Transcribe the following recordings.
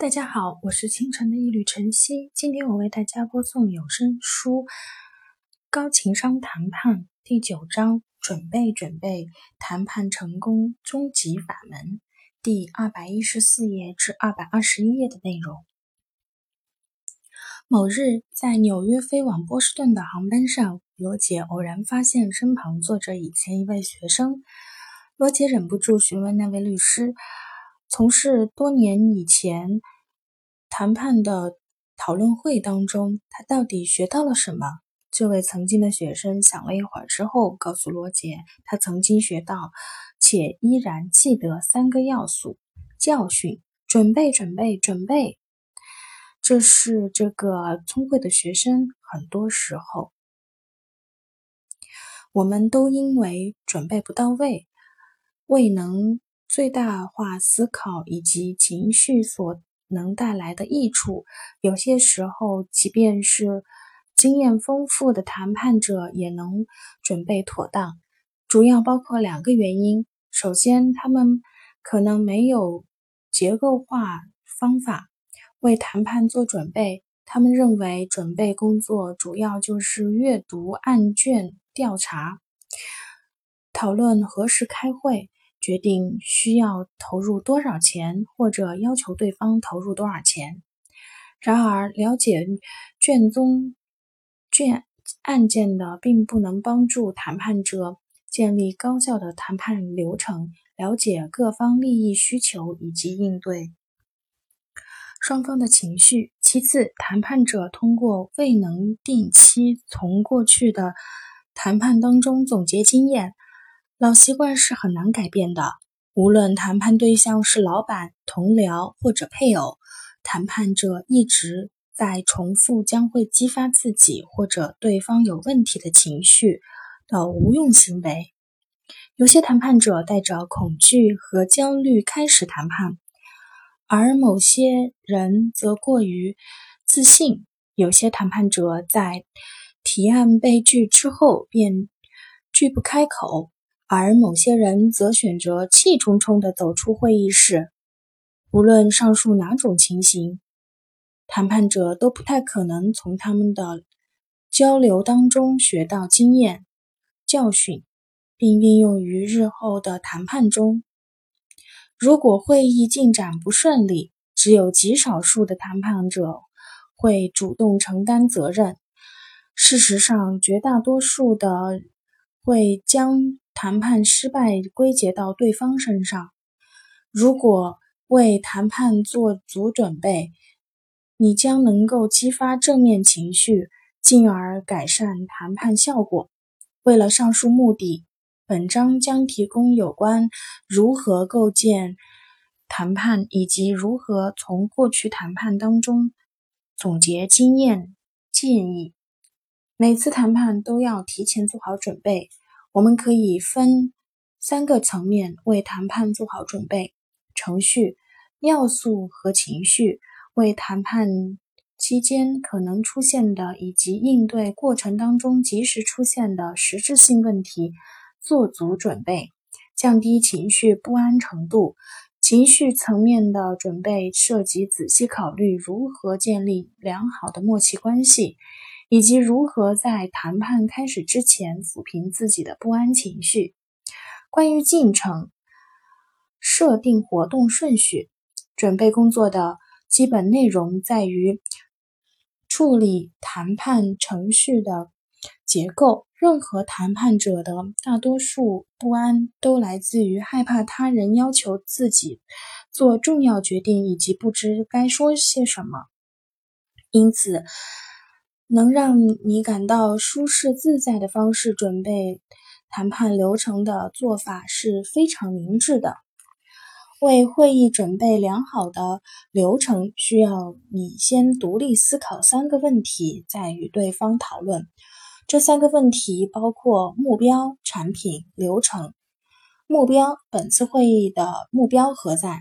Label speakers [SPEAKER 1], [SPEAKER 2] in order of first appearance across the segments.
[SPEAKER 1] 大家好，我是清晨的一缕晨曦。今天我为大家播送有声书《高情商谈判》第九章“准备准备，谈判成功终极法门”第二百一十四页至二百二十一页的内容。某日，在纽约飞往波士顿的航班上，罗杰偶然发现身旁坐着以前一位学生。罗杰忍不住询问那位律师。从事多年以前谈判的讨论会当中，他到底学到了什么？这位曾经的学生想了一会儿之后，告诉罗杰，他曾经学到且依然记得三个要素：教训、准备、准备、准备。这是这个聪慧的学生很多时候，我们都因为准备不到位，未能。最大化思考以及情绪所能带来的益处，有些时候，即便是经验丰富的谈判者也能准备妥当。主要包括两个原因：首先，他们可能没有结构化方法为谈判做准备；他们认为准备工作主要就是阅读案卷、调查、讨论何时开会。决定需要投入多少钱，或者要求对方投入多少钱。然而，了解卷宗卷案件的，并不能帮助谈判者建立高效的谈判流程，了解各方利益需求以及应对双方的情绪。其次，谈判者通过未能定期从过去的谈判当中总结经验。老习惯是很难改变的。无论谈判对象是老板、同僚或者配偶，谈判者一直在重复将会激发自己或者对方有问题的情绪的无用行为。有些谈判者带着恐惧和焦虑开始谈判，而某些人则过于自信。有些谈判者在提案被拒之后便拒不开口。而某些人则选择气冲冲地走出会议室。无论上述哪种情形，谈判者都不太可能从他们的交流当中学到经验教训，并运用于日后的谈判中。如果会议进展不顺利，只有极少数的谈判者会主动承担责任。事实上，绝大多数的会将。谈判失败归结到对方身上。如果为谈判做足准备，你将能够激发正面情绪，进而改善谈判效果。为了上述目的，本章将提供有关如何构建谈判以及如何从过去谈判当中总结经验建议。每次谈判都要提前做好准备。我们可以分三个层面为谈判做好准备：程序、要素和情绪，为谈判期间可能出现的以及应对过程当中及时出现的实质性问题做足准备，降低情绪不安程度。情绪层面的准备涉及仔细考虑如何建立良好的默契关系。以及如何在谈判开始之前抚平自己的不安情绪。关于进程，设定活动顺序。准备工作的基本内容在于处理谈判程序的结构。任何谈判者的大多数不安都来自于害怕他人要求自己做重要决定，以及不知该说些什么。因此。能让你感到舒适自在的方式准备谈判流程的做法是非常明智的。为会议准备良好的流程，需要你先独立思考三个问题，再与对方讨论。这三个问题包括目标、产品、流程。目标：本次会议的目标何在？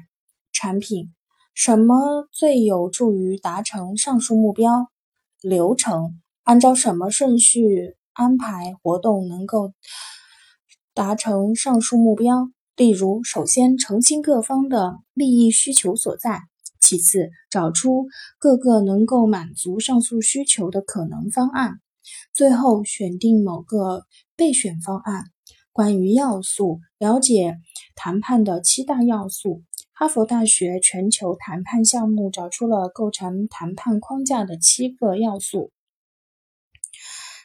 [SPEAKER 1] 产品：什么最有助于达成上述目标？流程按照什么顺序安排活动能够达成上述目标？例如，首先澄清各方的利益需求所在，其次，找出各个能够满足上述需求的可能方案。最后，选定某个备选方案。关于要素，了解谈判的七大要素。哈佛大学全球谈判项目找出了构成谈判框架的七个要素。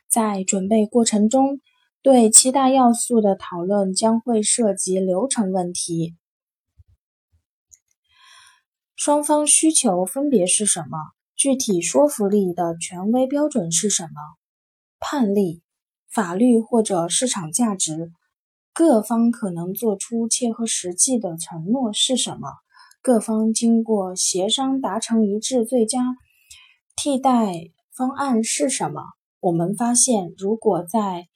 [SPEAKER 1] 在准备过程中，对七大要素的讨论将会涉及流程问题。双方需求分别是什么？具体说服力的权威标准是什么？判例、法律或者市场价值？各方可能做出切合实际的承诺是什么？各方经过协商达成一致最佳替代方案是什么？我们发现，如果在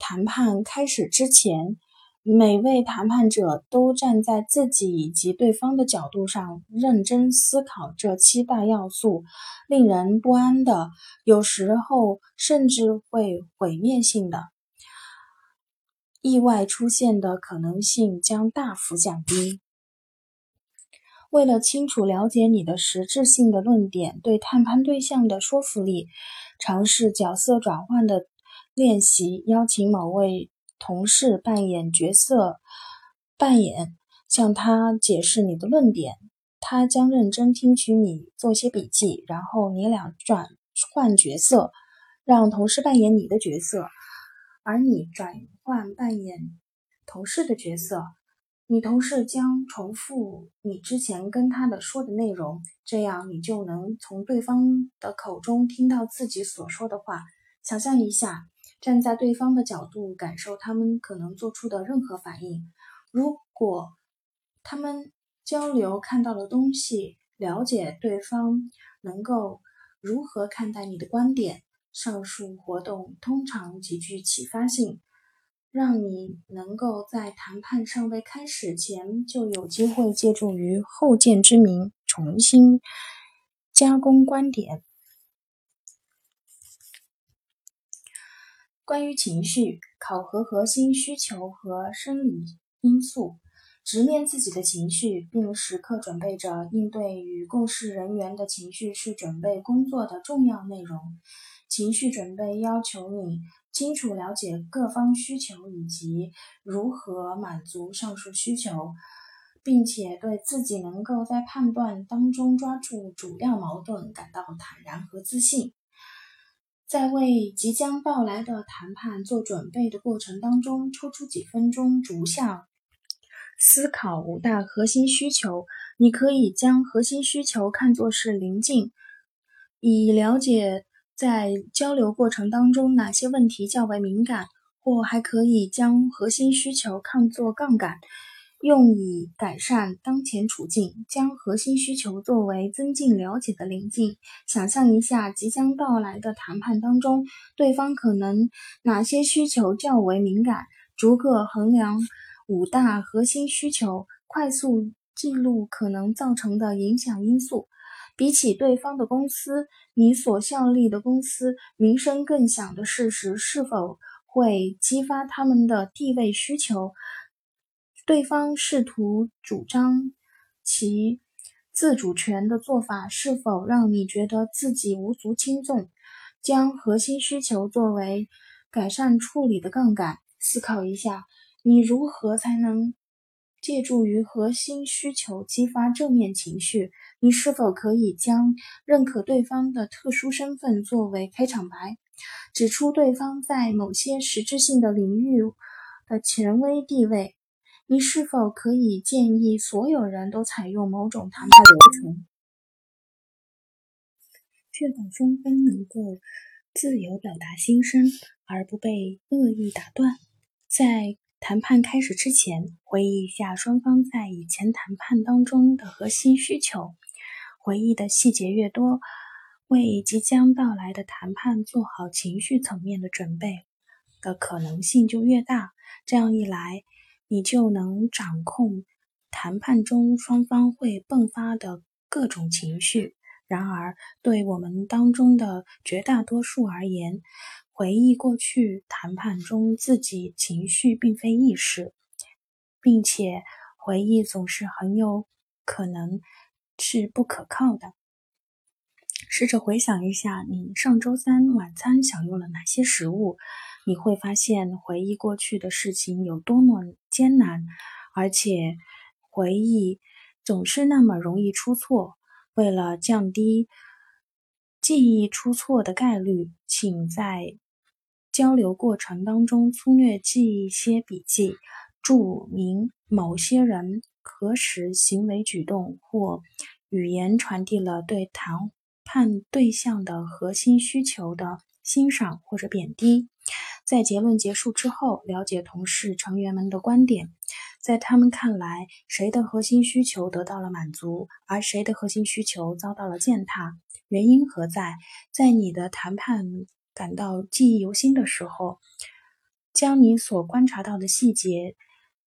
[SPEAKER 1] 谈判开始之前，每位谈判者都站在自己以及对方的角度上认真思考这七大要素，令人不安的，有时候甚至会毁灭性的。意外出现的可能性将大幅降低。为了清楚了解你的实质性的论点对谈判对象的说服力，尝试角色转换的练习。邀请某位同事扮演角色，扮演向他解释你的论点。他将认真听取你，做些笔记，然后你俩转换角色，让同事扮演你的角色。而你转换扮演同事的角色，你同事将重复你之前跟他的说的内容，这样你就能从对方的口中听到自己所说的话。想象一下，站在对方的角度，感受他们可能做出的任何反应。如果他们交流看到的东西，了解对方能够如何看待你的观点。上述活动通常极具启发性，让你能够在谈判尚未开始前就有机会借助于后见之明重新加工观点。关于情绪，考核核心需求和生理因素，直面自己的情绪，并时刻准备着应对与共事人员的情绪，是准备工作的重要内容。情绪准备要求你清楚了解各方需求以及如何满足上述需求，并且对自己能够在判断当中抓住主要矛盾感到坦然和自信。在为即将到来的谈判做准备的过程当中，抽出几分钟逐项思考五大核心需求。你可以将核心需求看作是临近，以了解。在交流过程当中，哪些问题较为敏感？或还可以将核心需求看作杠杆，用以改善当前处境。将核心需求作为增进了解的临近。想象一下，即将到来的谈判当中，对方可能哪些需求较为敏感？逐个衡量五大核心需求，快速记录可能造成的影响因素。比起对方的公司，你所效力的公司名声更响的事实，是否会激发他们的地位需求？对方试图主张其自主权的做法，是否让你觉得自己无足轻重？将核心需求作为改善处理的杠杆，思考一下，你如何才能？借助于核心需求激发正面情绪，你是否可以将认可对方的特殊身份作为开场白，指出对方在某些实质性的领域的权威地位？你是否可以建议所有人都采用某种谈判流程，确保双方能够自由表达心声而不被恶意打断？在谈判开始之前，回忆一下双方在以前谈判当中的核心需求。回忆的细节越多，为即将到来的谈判做好情绪层面的准备的可能性就越大。这样一来，你就能掌控谈判中双方会迸发的各种情绪。然而，对我们当中的绝大多数而言，回忆过去谈判中自己情绪并非易事，并且回忆总是很有可能是不可靠的。试着回想一下，你上周三晚餐享用了哪些食物？你会发现，回忆过去的事情有多么艰难，而且回忆总是那么容易出错。为了降低记忆出错的概率，请在交流过程当中粗略记一些笔记，注明某些人何时行为举动或语言传递了对谈。判对象的核心需求的欣赏或者贬低，在结论结束之后，了解同事成员们的观点，在他们看来，谁的核心需求得到了满足，而谁的核心需求遭到了践踏，原因何在？在你的谈判感到记忆犹新的时候，将你所观察到的细节，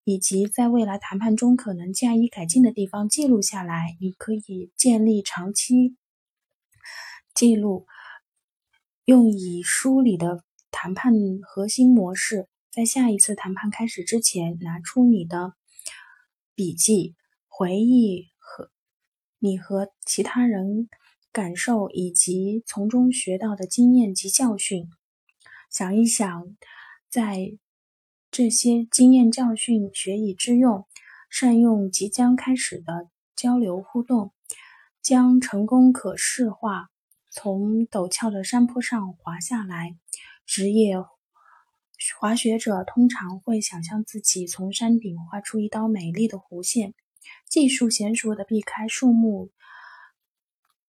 [SPEAKER 1] 以及在未来谈判中可能加以改进的地方记录下来，你可以建立长期。记录用以梳理的谈判核心模式，在下一次谈判开始之前，拿出你的笔记，回忆和你和其他人感受以及从中学到的经验及教训。想一想，在这些经验教训学以致用，善用即将开始的交流互动，将成功可视化。从陡峭的山坡上滑下来，职业滑雪者通常会想象自己从山顶画出一道美丽的弧线，技术娴熟的避开树木、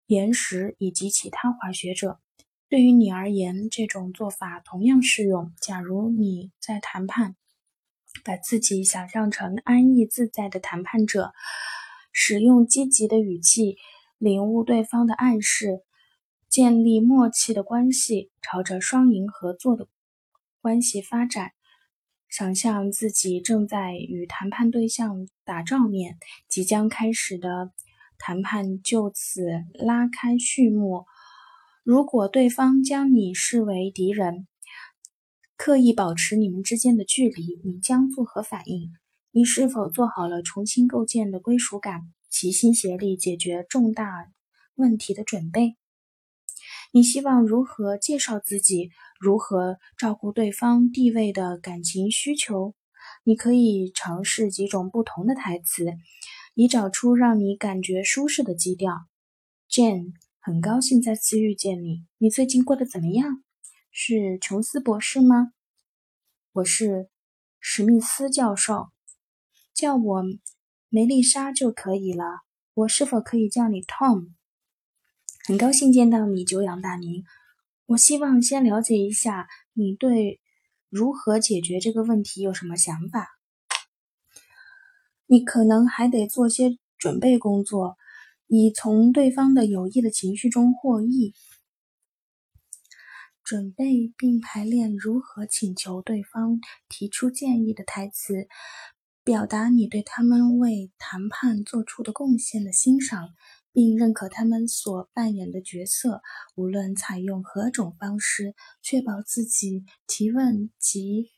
[SPEAKER 1] 岩石以及其他滑雪者。对于你而言，这种做法同样适用。假如你在谈判，把自己想象成安逸自在的谈判者，使用积极的语气，领悟对方的暗示。建立默契的关系，朝着双赢合作的关系发展。想象自己正在与谈判对象打照面，即将开始的谈判就此拉开序幕。如果对方将你视为敌人，刻意保持你们之间的距离，你将作何反应？你是否做好了重新构建的归属感、齐心协力解决重大问题的准备？你希望如何介绍自己？如何照顾对方地位的感情需求？你可以尝试几种不同的台词，以找出让你感觉舒适的基调。Jane，很高兴再次遇见你。你最近过得怎么样？是琼斯博士吗？我是史密斯教授，叫我梅丽莎就可以了。我是否可以叫你 Tom？很高兴见到你，久仰大名。我希望先了解一下你对如何解决这个问题有什么想法。你可能还得做些准备工作，以从对方的有益的情绪中获益。准备并排练如何请求对方提出建议的台词，表达你对他们为谈判做出的贡献的欣赏。并认可他们所扮演的角色，无论采用何种方式，确保自己提问及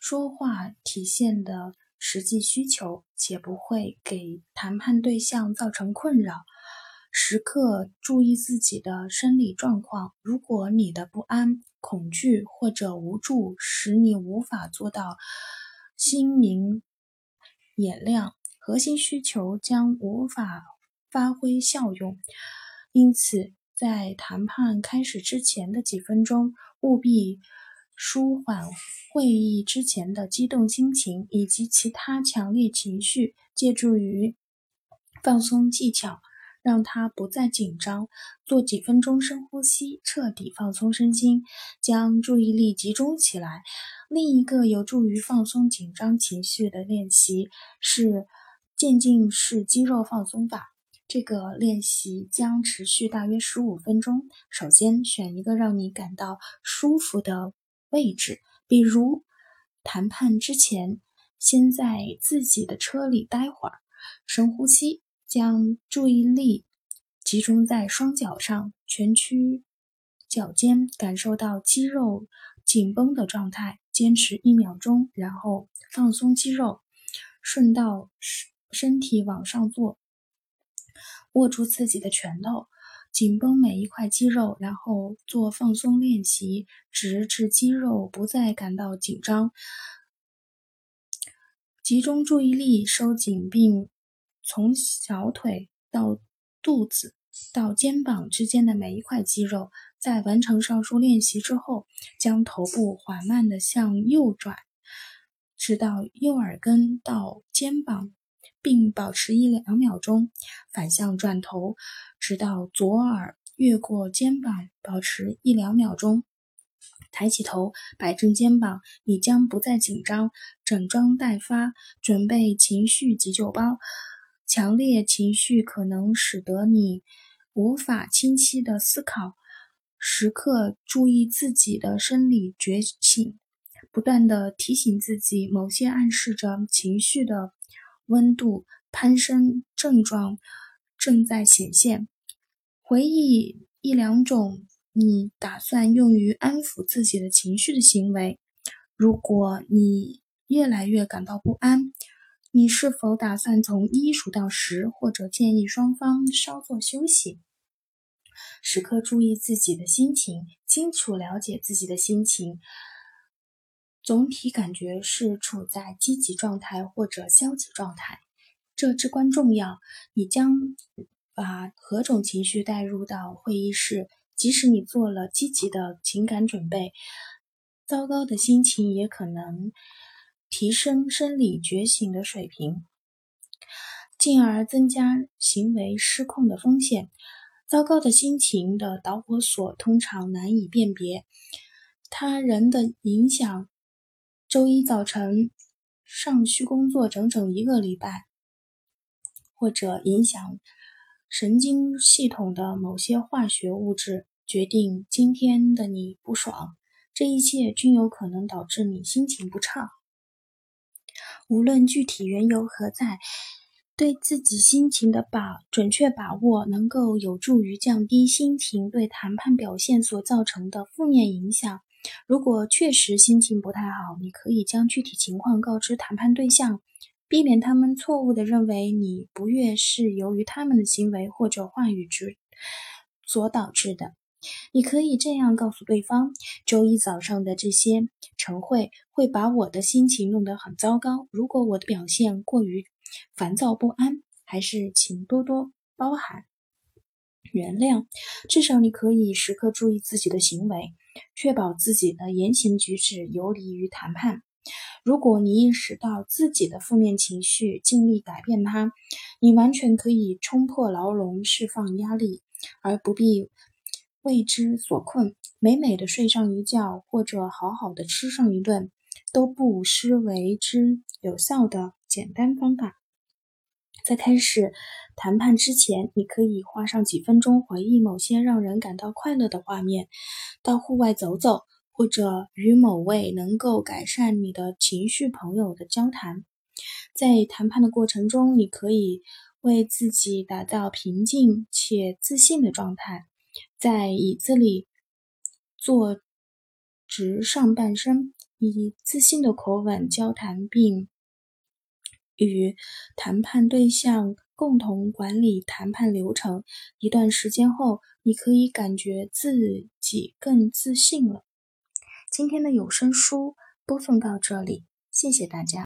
[SPEAKER 1] 说话体现的实际需求，且不会给谈判对象造成困扰。时刻注意自己的生理状况。如果你的不安、恐惧或者无助使你无法做到心明眼亮，核心需求将无法。发挥效用，因此在谈判开始之前的几分钟，务必舒缓会议之前的激动心情以及其他强烈情绪，借助于放松技巧，让他不再紧张。做几分钟深呼吸，彻底放松身心，将注意力集中起来。另一个有助于放松紧张情绪的练习是渐进式肌肉放松法。这个练习将持续大约十五分钟。首先，选一个让你感到舒服的位置，比如谈判之前，先在自己的车里待会儿，深呼吸，将注意力集中在双脚上，蜷曲脚尖，感受到肌肉紧绷的状态，坚持一秒钟，然后放松肌肉，顺到身身体往上坐。握住自己的拳头，紧绷每一块肌肉，然后做放松练习，直至肌肉不再感到紧张。集中注意力，收紧并从小腿到肚子到肩膀之间的每一块肌肉。在完成上述练习之后，将头部缓慢地向右转，直到右耳根到肩膀，并保持一两秒钟。反向转头，直到左耳越过肩膀，保持一两秒钟。抬起头，摆正肩膀，你将不再紧张，整装待发，准备情绪急救包。强烈情绪可能使得你无法清晰地思考。时刻注意自己的生理觉醒，不断的提醒自己，某些暗示着情绪的温度攀升症状正在显现。回忆一两种你打算用于安抚自己的情绪的行为。如果你越来越感到不安，你是否打算从一数到十，或者建议双方稍作休息？时刻注意自己的心情，清楚了解自己的心情。总体感觉是处在积极状态或者消极状态，这至关重要。你将把何种情绪带入到会议室，即使你做了积极的情感准备，糟糕的心情也可能提升生理觉醒的水平，进而增加行为失控的风险。糟糕的心情的导火索通常难以辨别，他人的影响。周一早晨尚需工作整整一个礼拜，或者影响神经系统的某些化学物质决定今天的你不爽。这一切均有可能导致你心情不畅，无论具体缘由何在。对自己心情的把准确把握，能够有助于降低心情对谈判表现所造成的负面影响。如果确实心情不太好，你可以将具体情况告知谈判对象，避免他们错误地认为你不悦是由于他们的行为或者话语之所导致的。你可以这样告诉对方：周一早上的这些晨会会把我的心情弄得很糟糕。如果我的表现过于……烦躁不安，还是请多多包涵、原谅。至少你可以时刻注意自己的行为，确保自己的言行举止游离于谈判。如果你意识到自己的负面情绪，尽力改变它，你完全可以冲破牢笼，释放压力，而不必为之所困。美美的睡上一觉，或者好好的吃上一顿，都不失为之有效的简单方法。在开始谈判之前，你可以花上几分钟回忆某些让人感到快乐的画面，到户外走走，或者与某位能够改善你的情绪朋友的交谈。在谈判的过程中，你可以为自己打造平静且自信的状态，在椅子里坐直上半身，以自信的口吻交谈，并。与谈判对象共同管理谈判流程，一段时间后，你可以感觉自己更自信了。今天的有声书播送到这里，谢谢大家。